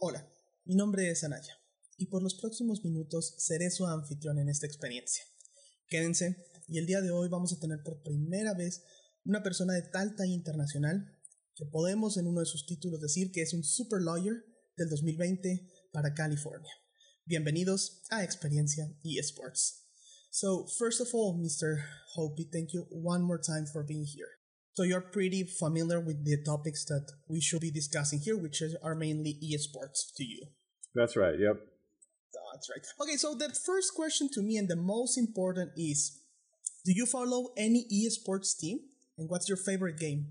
Hola, mi nombre es Anaya y por los próximos minutos seré su anfitrión en esta experiencia. Quédense y el día de hoy vamos a tener por primera vez una persona de tal talla internacional que podemos en uno de sus títulos decir que es un super lawyer del 2020 para California. Bienvenidos a Experiencia eSports. So, first of all, Mr. Hopi, thank you one more time for being here. So, you're pretty familiar with the topics that we should be discussing here, which are mainly eSports to you. That's right, yep. That's right. Okay, so the first question to me and the most important is Do you follow any eSports team? And what's your favorite game?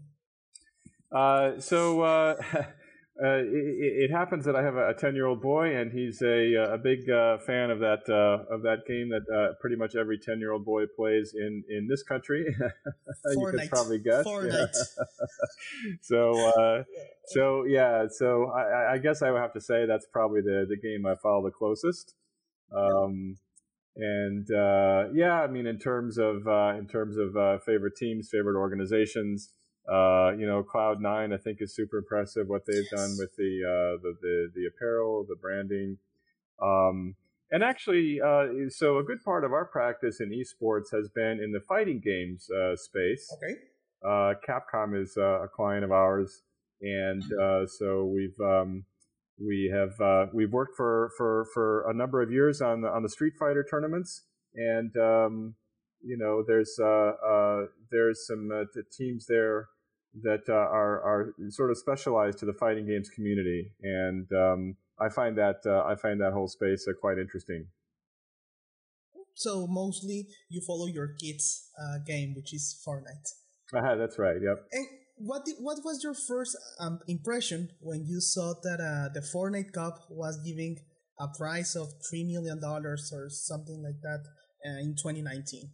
Uh, so, uh, Uh, it, it, happens that I have a ten year old boy, and he's a, uh, a big uh, fan of that uh, of that game that uh, pretty much every ten year old boy plays in, in this country. you could probably guess. Fortnite. Yeah. so so yeah, so I, I, guess I would have to say that's probably the, the game I follow the closest. Um, and yeah, I mean, in terms of in terms of favorite teams, favorite organizations. Uh, you know, Cloud9, I think, is super impressive what they've yes. done with the, uh, the, the the apparel, the branding, um, and actually, uh, so a good part of our practice in esports has been in the fighting games uh, space. Okay. Uh, Capcom is uh, a client of ours, and so we've um, we have we've worked for, for for a number of years on the on the Street Fighter tournaments, and um, you know, there's there's some teams there that uh, are are sort of specialized to the fighting games community, and um, I find that uh, I find that whole space uh, quite interesting. So mostly you follow your kids' uh, game, which is Fortnite. Uh-huh, that's right. Yep. And what did, what was your first um, impression when you saw that uh, the Fortnite Cup was giving a prize of three million dollars or something like that uh, in 2019?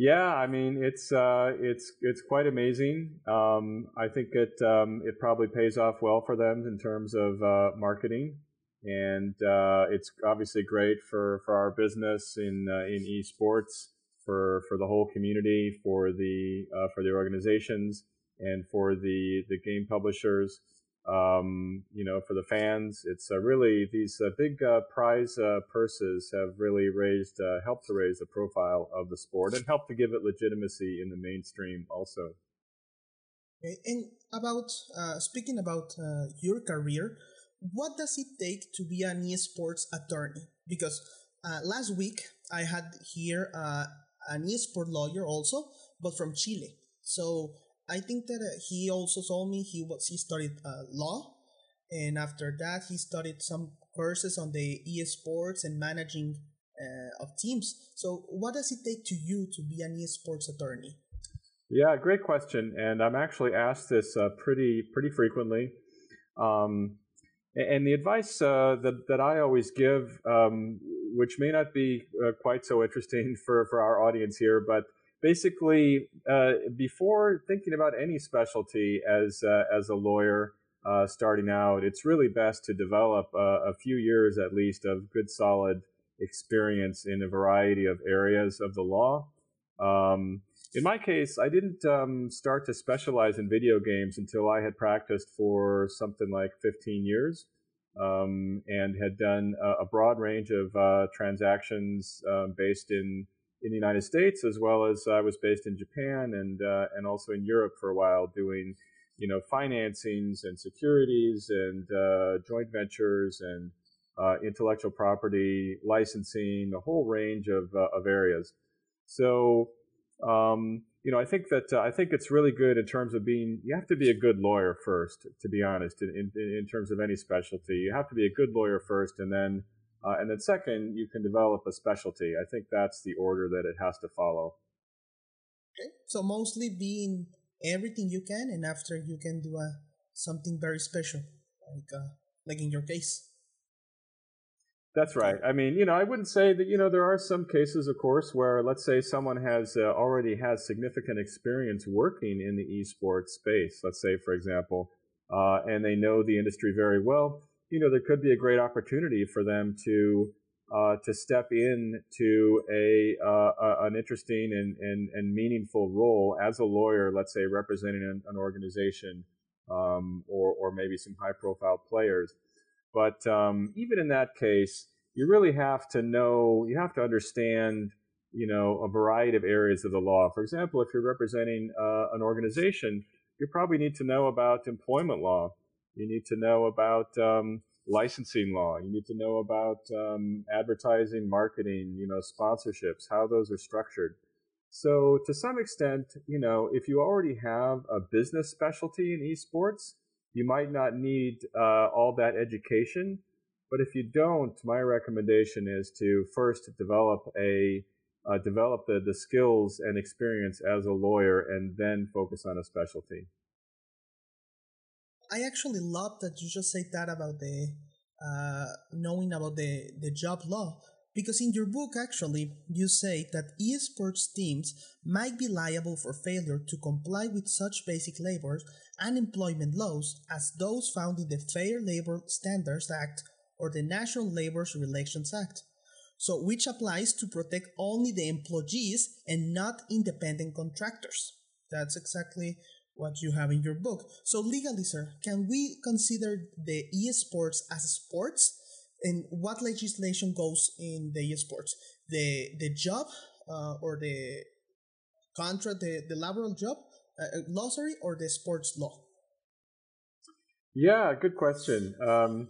Yeah, I mean it's uh, it's it's quite amazing. Um, I think it um, it probably pays off well for them in terms of uh, marketing, and uh, it's obviously great for, for our business in uh, in esports for for the whole community, for the uh, for the organizations, and for the the game publishers um, you know, for the fans. It's uh, really these uh, big uh, prize uh, purses have really raised, uh, helped to raise the profile of the sport and helped to give it legitimacy in the mainstream also. And about uh, speaking about your career, what does it take to be an esports attorney? Because last week I had here an esport lawyer also, but from Chile. So I think that uh, he also told me he was he studied uh, law, and after that he studied some courses on the esports and managing uh, of teams. So, what does it take to you to be an esports attorney? Yeah, great question, and I'm actually asked this uh, pretty pretty frequently. Um, and the advice uh, that that I always give, um, which may not be uh, quite so interesting for for our audience here, but basically, uh, before thinking about any specialty as uh, as a lawyer uh, starting out, it's really best to develop a, a, few years at least of good, solid experience in a variety of areas of the law. Um, in my case, I didn't um, start to specialize in video games until I had practiced for something like 15 years. Um, and had done a, a broad range of uh, transactions um, based in in the United States as well as I was based in Japan and uh, and also in Europe for a while doing you know financings and securities and uh, joint ventures and uh, intellectual property licensing a whole range of uh, of areas. So um, you know I think that uh, I think it's really good in terms of being you have to be a good lawyer first to be honest in, in, in terms of any specialty you have to be a good lawyer first and then uh, and then second, you can develop a specialty. I think that's the order that it has to follow. Okay. So mostly being everything you can, and after you can do a, uh, something very special, like uh, like in your case. That's right. I mean, you know, I wouldn't say that. You know, there are some cases, of course, where let's say someone has uh, already has significant experience working in the esports space. Let's say, for example, uh, and they know the industry very well you know, there could be a great opportunity for them to uh, to step into a uh, an interesting and, and, and meaningful role as a lawyer, let's say representing an, an organization um, or, or maybe some high profile players. But um, even in that case, you really have to know, you have to understand, you know, a variety of areas of the law. For example, if you're representing uh, an organization, you probably need to know about employment law. You need to know about um, licensing law. You need to know about um, advertising, marketing, you know, sponsorships, how those are structured. So to some extent, you know, if you already have a business specialty in esports, you might not need uh, all that education. But if you don't, my recommendation is to first develop a uh, develop the, the skills and experience as a lawyer and then focus on a specialty. I actually love that you just said that about the uh, knowing about the, the job law because in your book actually you say that esports teams might be liable for failure to comply with such basic labor and employment laws as those found in the Fair Labor Standards Act or the National Labor Relations Act. So which applies to protect only the employees and not independent contractors. That's exactly what you have in your book. So legally, sir, can we consider the esports as sports? And what legislation goes in the esports? The the job uh, or the contract, the, the laboral job, uh, uh, law, sorry, or the sports law? Yeah, good question. Um,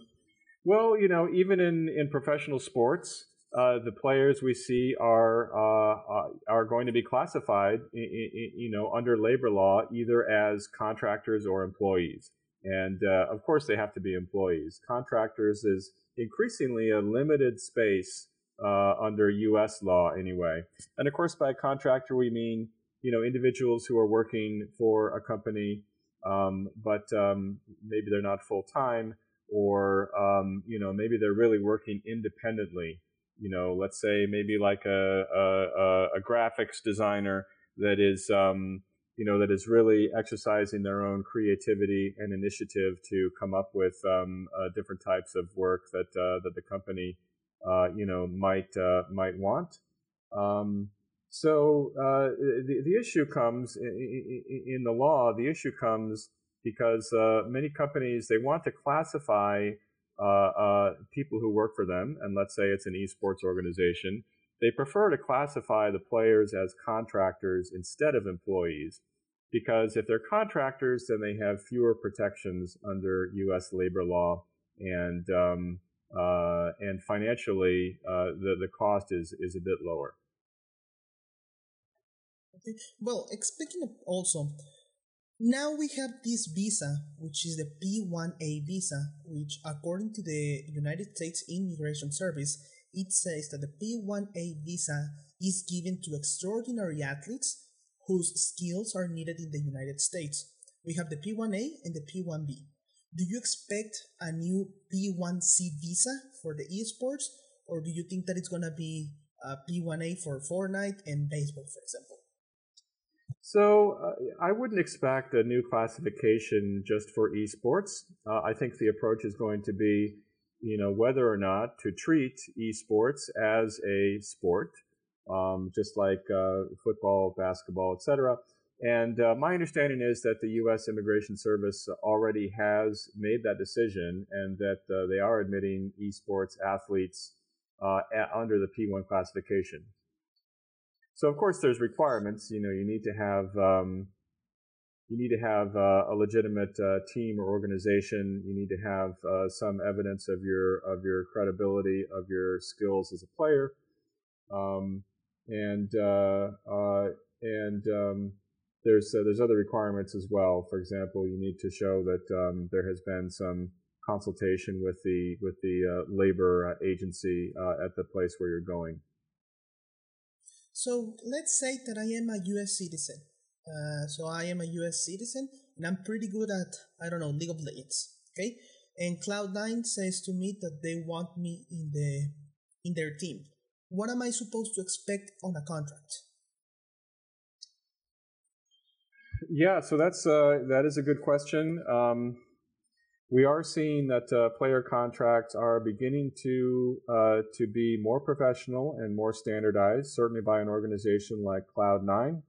well, you know, even in, in professional sports, uh, the players we see are uh, uh, are going to be classified, you know, under labor law either as contractors or employees, and uh, of course they have to be employees. Contractors is increasingly a limited space uh, under U.S. law, anyway, and of course by contractor we mean you know individuals who are working for a company, um, but um, maybe they're not full time, or um, you know maybe they're really working independently you know, let's say maybe like a, a, a graphics designer that is, um, you know, that is really exercising their own creativity and initiative to come up with um, uh, different types of work that uh, that the company, uh, you know, might uh, might want. Um, so uh, the the issue comes in, in, the law. The issue comes because uh, many companies they want to classify uh, uh, people who work for them, and let's say it's an esports organization, they prefer to classify the players as contractors instead of employees because if they're contractors, then they have fewer protections under U.S. labor law, and um, uh, and financially, uh, the the cost is is a bit lower. Okay. Well, speaking of also, now we have this visa, which is the P1A visa, which according to the United States Immigration Service, it says that the P1A visa is given to extraordinary athletes whose skills are needed in the United States. We have the P1A and the P1B. Do you expect a new P1C visa for the esports, or do you think that it's going to be a P1A for Fortnite and baseball, for example? So uh, I wouldn't expect a new classification just for esports. Uh, I think the approach is going to be, you know, whether or not to treat esports as a sport, um, just like uh, football, basketball, etc. And uh, my understanding is that the U.S. Immigration Service already has made that decision, and that uh, they are admitting esports athletes uh, under the P1 classification. So of course there's requirements. You know, you need to have um, you need to have uh, a legitimate uh, team or organization. You need to have uh, some evidence of your of your credibility of your skills as a player, um, and uh, uh, and um, there's uh, there's other requirements as well. For example, you need to show that um, there has been some consultation with the with the labor agency at the place where you're going. So let's say that I am a US citizen. Uh, so I am a US citizen and I'm pretty good at, I don't know, League of Legends. Okay. And Cloud9 says to me that they want me in the in their team. What am I supposed to expect on a contract? Yeah, so that's uh, that is a good question. Um, we are seeing that uh, player contracts are beginning to uh, to be more professional and more standardized, certainly by an organization like Cloud9.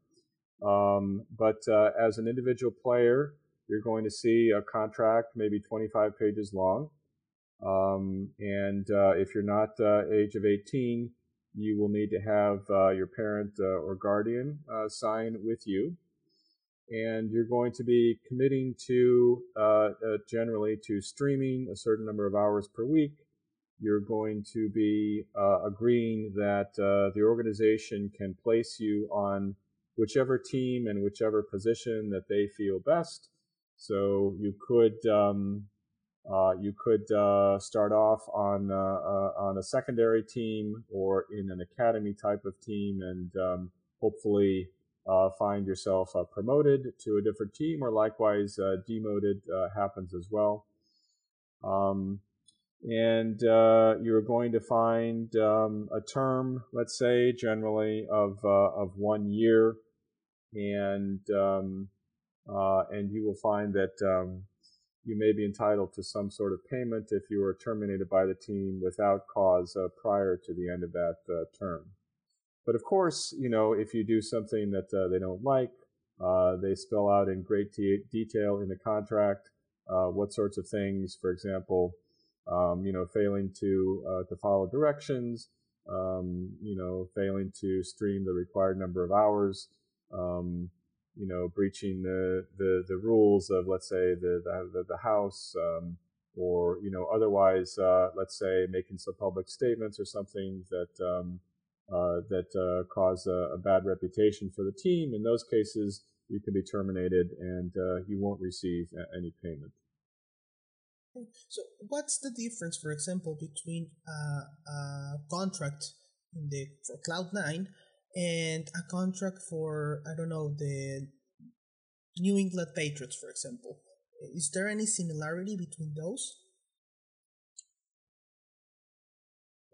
Um, but uh, as an individual player, you're going to see a contract maybe 25 pages long. Um, and uh, if you're not uh, age of 18, you will need to have uh, your parent or guardian uh, sign with you. And you're going to be committing to uh, generally to streaming a certain number of hours per week. You're going to be agreeing that the organization can place you on whichever team and whichever position that they feel best. So you could um, uh, you could uh, start off on uh, uh, on a secondary team or in an academy type of team, and um, hopefully uh, find yourself promoted to a different team, or likewise demoted happens as well. Um, and you're going to find um, a term, let's say, generally of of one year, and um, and you will find that um, you may be entitled to some sort of payment if you are terminated by the team without cause uh, prior to the end of that uh, term. But of course, you know, if you do something that uh, they don't like, uh, they spell out in great t- detail in the contract uh, what sorts of things, for example, um, you know, failing to uh, to follow directions, um, you know, failing to stream the required number of hours, um, you know, breaching the, the, the rules of, let's say, the, the, the House, um, or, you know, otherwise, uh, let's say, making some public statements or something that, um, uh, that uh, cause a, a, bad reputation for the team. In those cases, you can be terminated and uh, you won't receive any payment. So, what's the difference, for example, between a, a contract in the for Cloud9 and a contract for I don't know the New England Patriots, for example. Is there any similarity between those?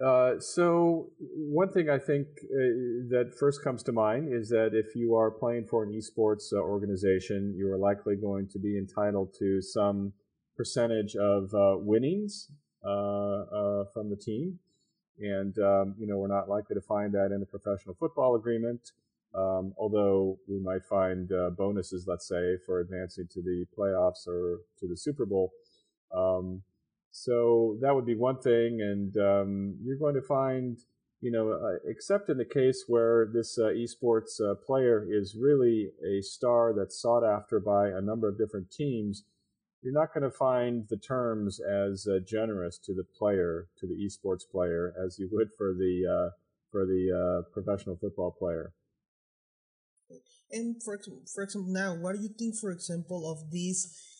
Uh, so one thing I think uh, that first comes to mind is that if you are playing for an esports uh, organization, you are likely going to be entitled to some percentage of uh, winnings uh, from the team. And, um, you know, we're not likely to find that in a professional football agreement, um, although we might find bonuses, let's say, for advancing to the playoffs or to the Super Bowl. Um, so that would be one thing. And um, you're going to find, you know, uh, except in the case where this uh, esports uh, player is really a star that's sought after by a number of different teams – you're not going to find the terms as uh, generous to the player, to the esports player, as you would for the uh, for the uh, professional football player. And for for example, now, what do you think, for example, of this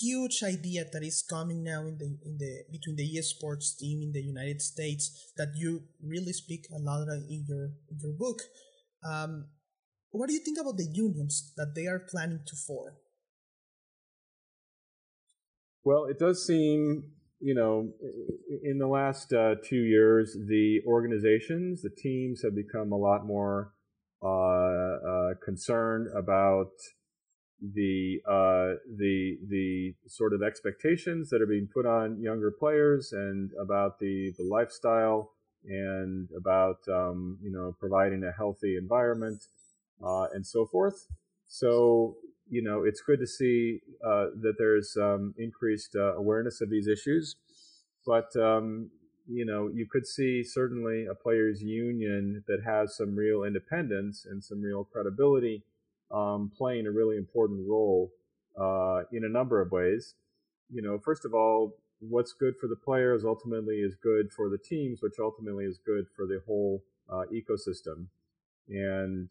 huge idea that is coming now in the in the between the esports team in the United States that you really speak a lot in your in your book? Um, what do you think about the unions that they are planning to form? Well, it does seem, you know, in the last uh, two years, the organizations, the teams have become a lot more uh, uh, concerned about the uh, the the sort of expectations that are being put on younger players and about the the lifestyle and about um, you know providing a healthy environment uh, and so forth. So you know, it's good to see uh, that there's um, increased uh, awareness of these issues. But, um, you know, you could see certainly a players' union that has some real independence and some real credibility um, playing a really important role uh, in a number of ways. You know, first of all, what's good for the players ultimately is good for the teams, which ultimately is good for the whole uh, ecosystem. And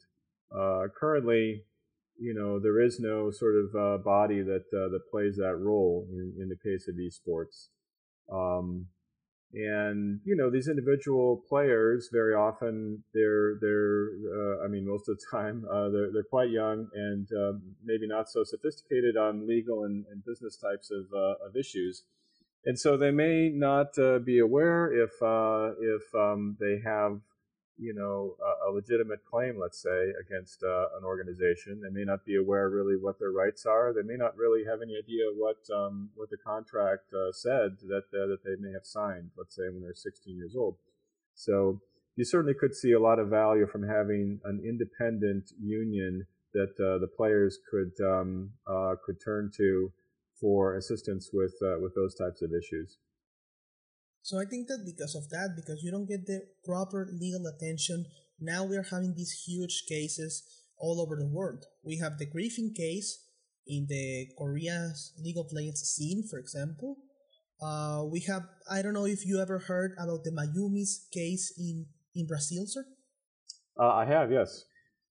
uh, currently, you know, there is no sort of uh, body that uh, that plays that role in, in the case of esports. Um, and you know, these individual players very often they're they're uh, I mean, most of the time uh, they're they're quite young and um, maybe not so sophisticated on legal and, and business types of uh, of issues. And so they may not uh, be aware if if um, they have you know, a, a legitimate claim, let's say, against uh, an organization. They may not be aware really what their rights are. They may not really have any idea what um, what the contract uh, said that uh, that they may have signed. Let's say when they're 16 years old. So you certainly could see a lot of value from having an independent union that uh, the players could um, uh, could turn to for assistance with with those types of issues. So I think that because of that, because you don't get the proper legal attention, now we are having these huge cases all over the world. We have the Griffin case in the Korea's League of Legends scene, for example. Uh, we have I don't know if you ever heard about the Mayumi's case in in Brazil, sir. Uh, I have, yes.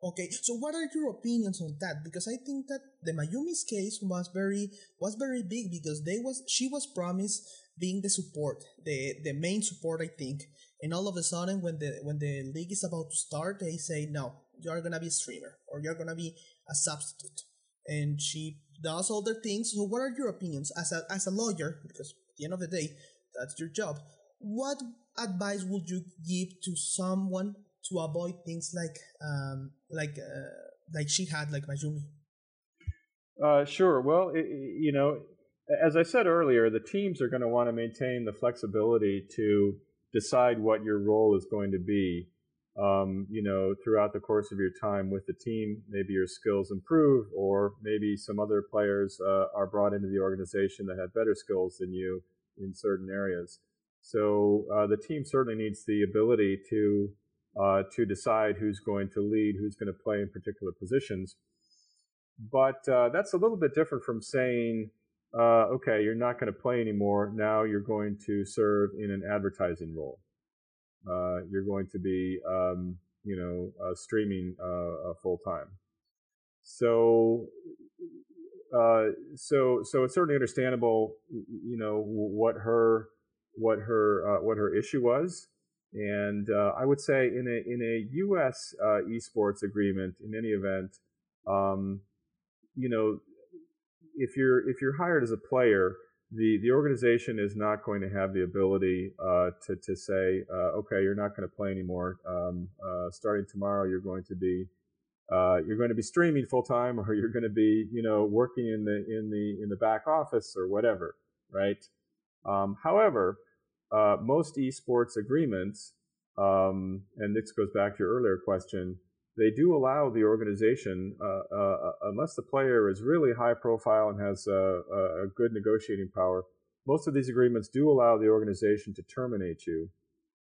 Okay, so what are your opinions on that? Because I think that the Mayumi's case was very was very big because they was she was promised being the support, the the main support, I think, and all of a sudden when the when the league is about to start, they say no, you're gonna be a streamer or you're gonna be a substitute, and she does all the things. So, what are your opinions as a as a lawyer? Because at the end of the day, that's your job. What advice would you give to someone to avoid things like um, like uh, like she had like Mayumi? Uh, sure. Well, it, you know, as I said earlier, the teams are going to want to maintain the flexibility to decide what your role is going to be. Um, you know, throughout the course of your time with the team, maybe your skills improve, or maybe some other players uh, are brought into the organization that have better skills than you in certain areas. So uh, the team certainly needs the ability to uh, to decide who's going to lead, who's going to play in particular positions. But uh, that's a little bit different from saying, uh, okay, you're not going to play anymore. Now you're going to serve in an advertising role. Uh, you're going to be, um, you know, uh, streaming uh, full time. So, so, so it's certainly understandable, you know, what her, what her, what her issue was. And uh, I would say in a in a U.S. Uh, esports agreement, in any event, um, you know, if you're if you're hired as a player, the the organization is not going to have the ability uh, to to say, uh, okay, you're not going to play anymore. Um, uh, starting tomorrow, you're going to be uh, you're going to be streaming full time, or you're going to be you know working in the in the in the back office or whatever, right? Um, however, uh, most esports agreements, um, and this goes back to your earlier question, they do allow the organization, uh, uh, uh unless the player is really high profile and has a, a, good negotiating power, most of these agreements do allow the organization to terminate you,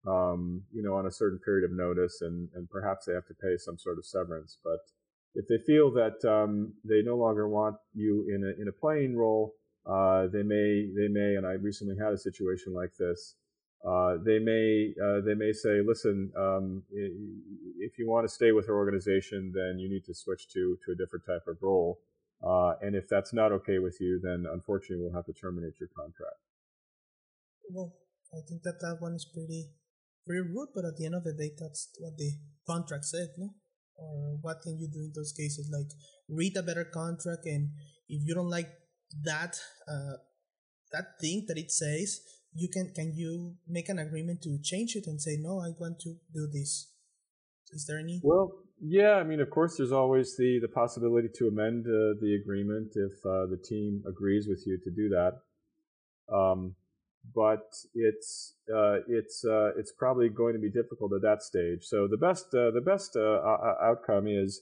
um, you know, on a certain period of notice, and, and perhaps they have to pay some sort of severance. But if they feel that um, they no longer want you in a in a playing role, uh, they may, they may, and I recently had a situation like this. Uh, they may, uh, they may say, listen, um, if you want to stay with our organization, then you need to switch to to a different type of role. Uh, and if that's not okay with you, then unfortunately we'll have to terminate your contract. Well, I think that that one is pretty, pretty rude, but at the end of the day, that's what the contract said, no? Or what can you do in those cases? Like read a better contract, and if you don't like that uh, that thing that it says you can can you make an agreement to change it and say no i want to do this. Is there any well yeah i mean of course there's always the the possibility to amend uh, the agreement if uh, the team agrees with you to do that. Um, but it's uh, it's uh, it's probably going to be difficult at that stage. So the best uh, the best uh, outcome is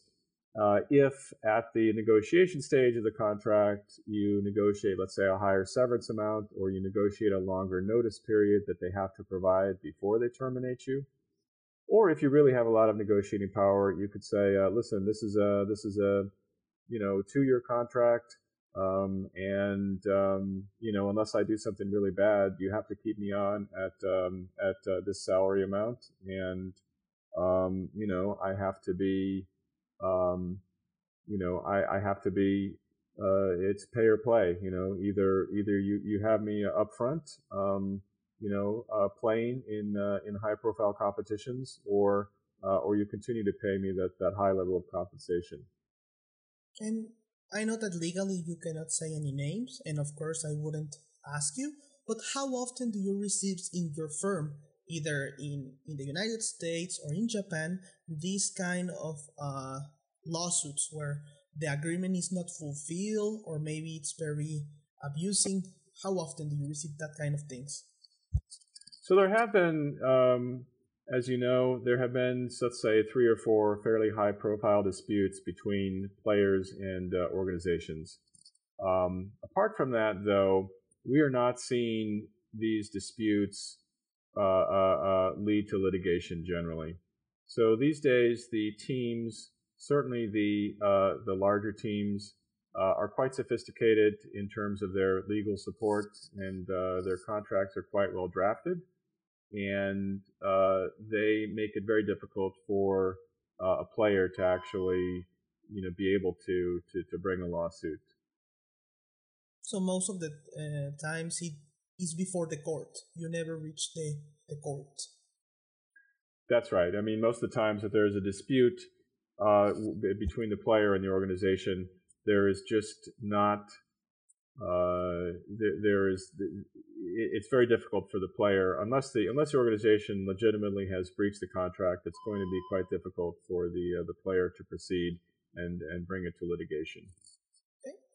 uh, if at the negotiation stage of the contract you negotiate, let's say, a higher severance amount, or you negotiate a longer notice period that they have to provide before they terminate you, or if you really have a lot of negotiating power, you could say, uh, "Listen, this is a this is a you know two-year contract, um, and um, you know unless I do something really bad, you have to keep me on at um, at uh, this salary amount, and um, you know I have to be." Um, you know, I, I have to be, uh, it's pay or play, you know, either, either you, you have me up front, um, you know, uh, playing in, uh, in high profile competitions or, uh, or you continue to pay me that, that high level of compensation. And I know that legally you cannot say any names, and of course I wouldn't ask you, but how often do you receive in your firm either in, in the United States or in Japan, these kind of uh, lawsuits where the agreement is not fulfilled or maybe it's very abusing. How often do you receive that kind of things? So there have been um, as you know, there have been, let's say, three or four fairly high profile disputes between players and uh, organizations. Um, apart from that, though, we are not seeing these disputes lead to litigation generally. So these days, the teams, certainly the, uh, the larger teams, uh, are quite sophisticated in terms of their legal support, and their contracts are quite well drafted and uh, they make it very difficult for uh, a player to actually, you know, be able to to, to bring a lawsuit. So most of the uh, times it is before the court. You never reach the the court. That's right. I mean, most of the times that there is a dispute uh, between the player and the organization, there is just not uh, there, there is it's very difficult for the player unless the unless the organization legitimately has breached the contract. It's going to be quite difficult for the uh, the player to proceed and and bring it to litigation.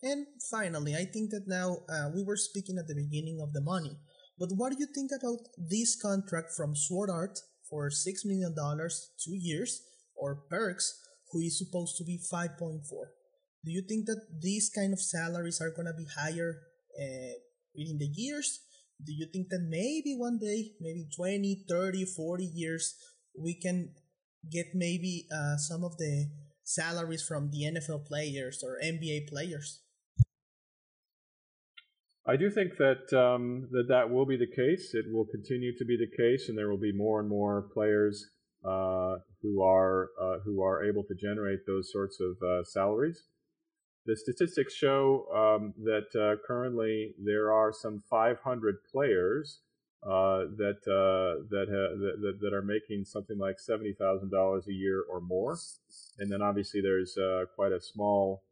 And finally, I think that now uh, we were speaking at the beginning of the money, but what do you think about this contract from SwordArt for six million dollars, two years, or Perkz, who is supposed to be five point four? Do you think that these kind of salaries are gonna be higher uh, within the years? Do you think that maybe one day, maybe 20, 30, 40 years, we can get maybe uh, some of the salaries from the NFL players or NBA players? I do think that um, that that will be the case. It will continue to be the case, and there will be more and more players uh, who are uh, who are able to generate those sorts of uh, salaries. The statistics show um, that uh, currently there are some 500 players uh, that, uh, that, that, that are making something like seventy thousand dollars a year or more, and then obviously there's quite a small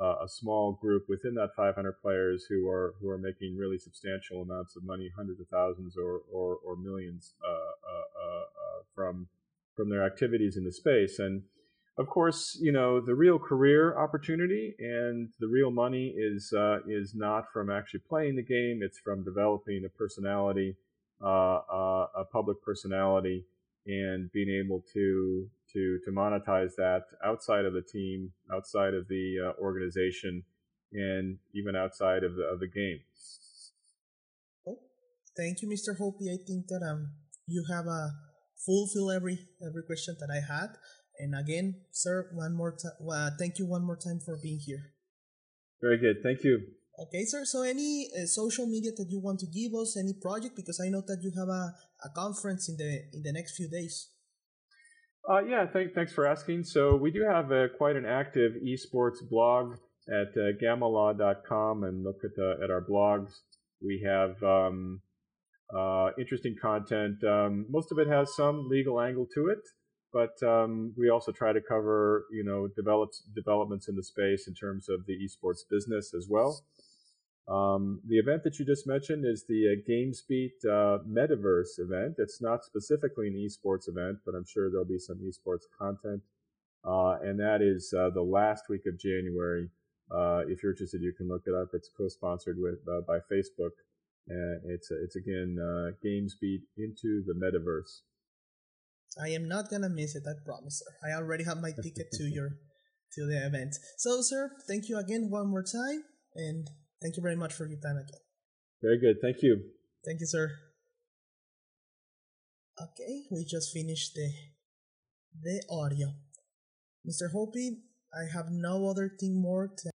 uh, a small group within that 500 players who are who are making really substantial amounts of money, hundreds of thousands or or, or millions uh, from from their activities in the space and of course, you know the real career opportunity and the real money is uh, is not from actually playing the game. It's from developing a personality, uh, uh, a public personality, and being able to to to monetize that outside of the team, outside of the uh, organization, and even outside of the of the game. Oh, thank you, Mr. Hoppe. I think that um you have a uh, fulfill every every question that I had. And again, sir, one more time, uh, thank you one more time for being here. Very good. Thank you. Okay, sir. So, any uh, social media that you want to give us, any project, because I know that you have a, a conference in the in the next few days. Uh, yeah, thank, thanks for asking. So, we do have a, quite an active esports blog at uh, gammalaw.com and look at the, at our blogs. We have um, uh, interesting content. Um, most of it has some legal angle to it but um, we also try to cover you know develops developments in the space in terms of the esports business as well. Um, the event that you just mentioned is the uh, GamesBeat uh, Metaverse event. It's not specifically an esports event, but I'm sure there'll be some esports content. Uh, and that is uh, the last week of January. Uh, if you're interested, you can look it up. It's co-sponsored with uh, by Facebook. it's it's again GamesBeat into the Metaverse. I am not gonna miss it. I promise, sir. I already have my ticket to your to the event. So, sir, thank you again one more time, and thank you very much for your time again. Very good. Thank you. Thank you, sir. Okay, we just finished the the audio. Mr. Hoppe, I have no other thing more to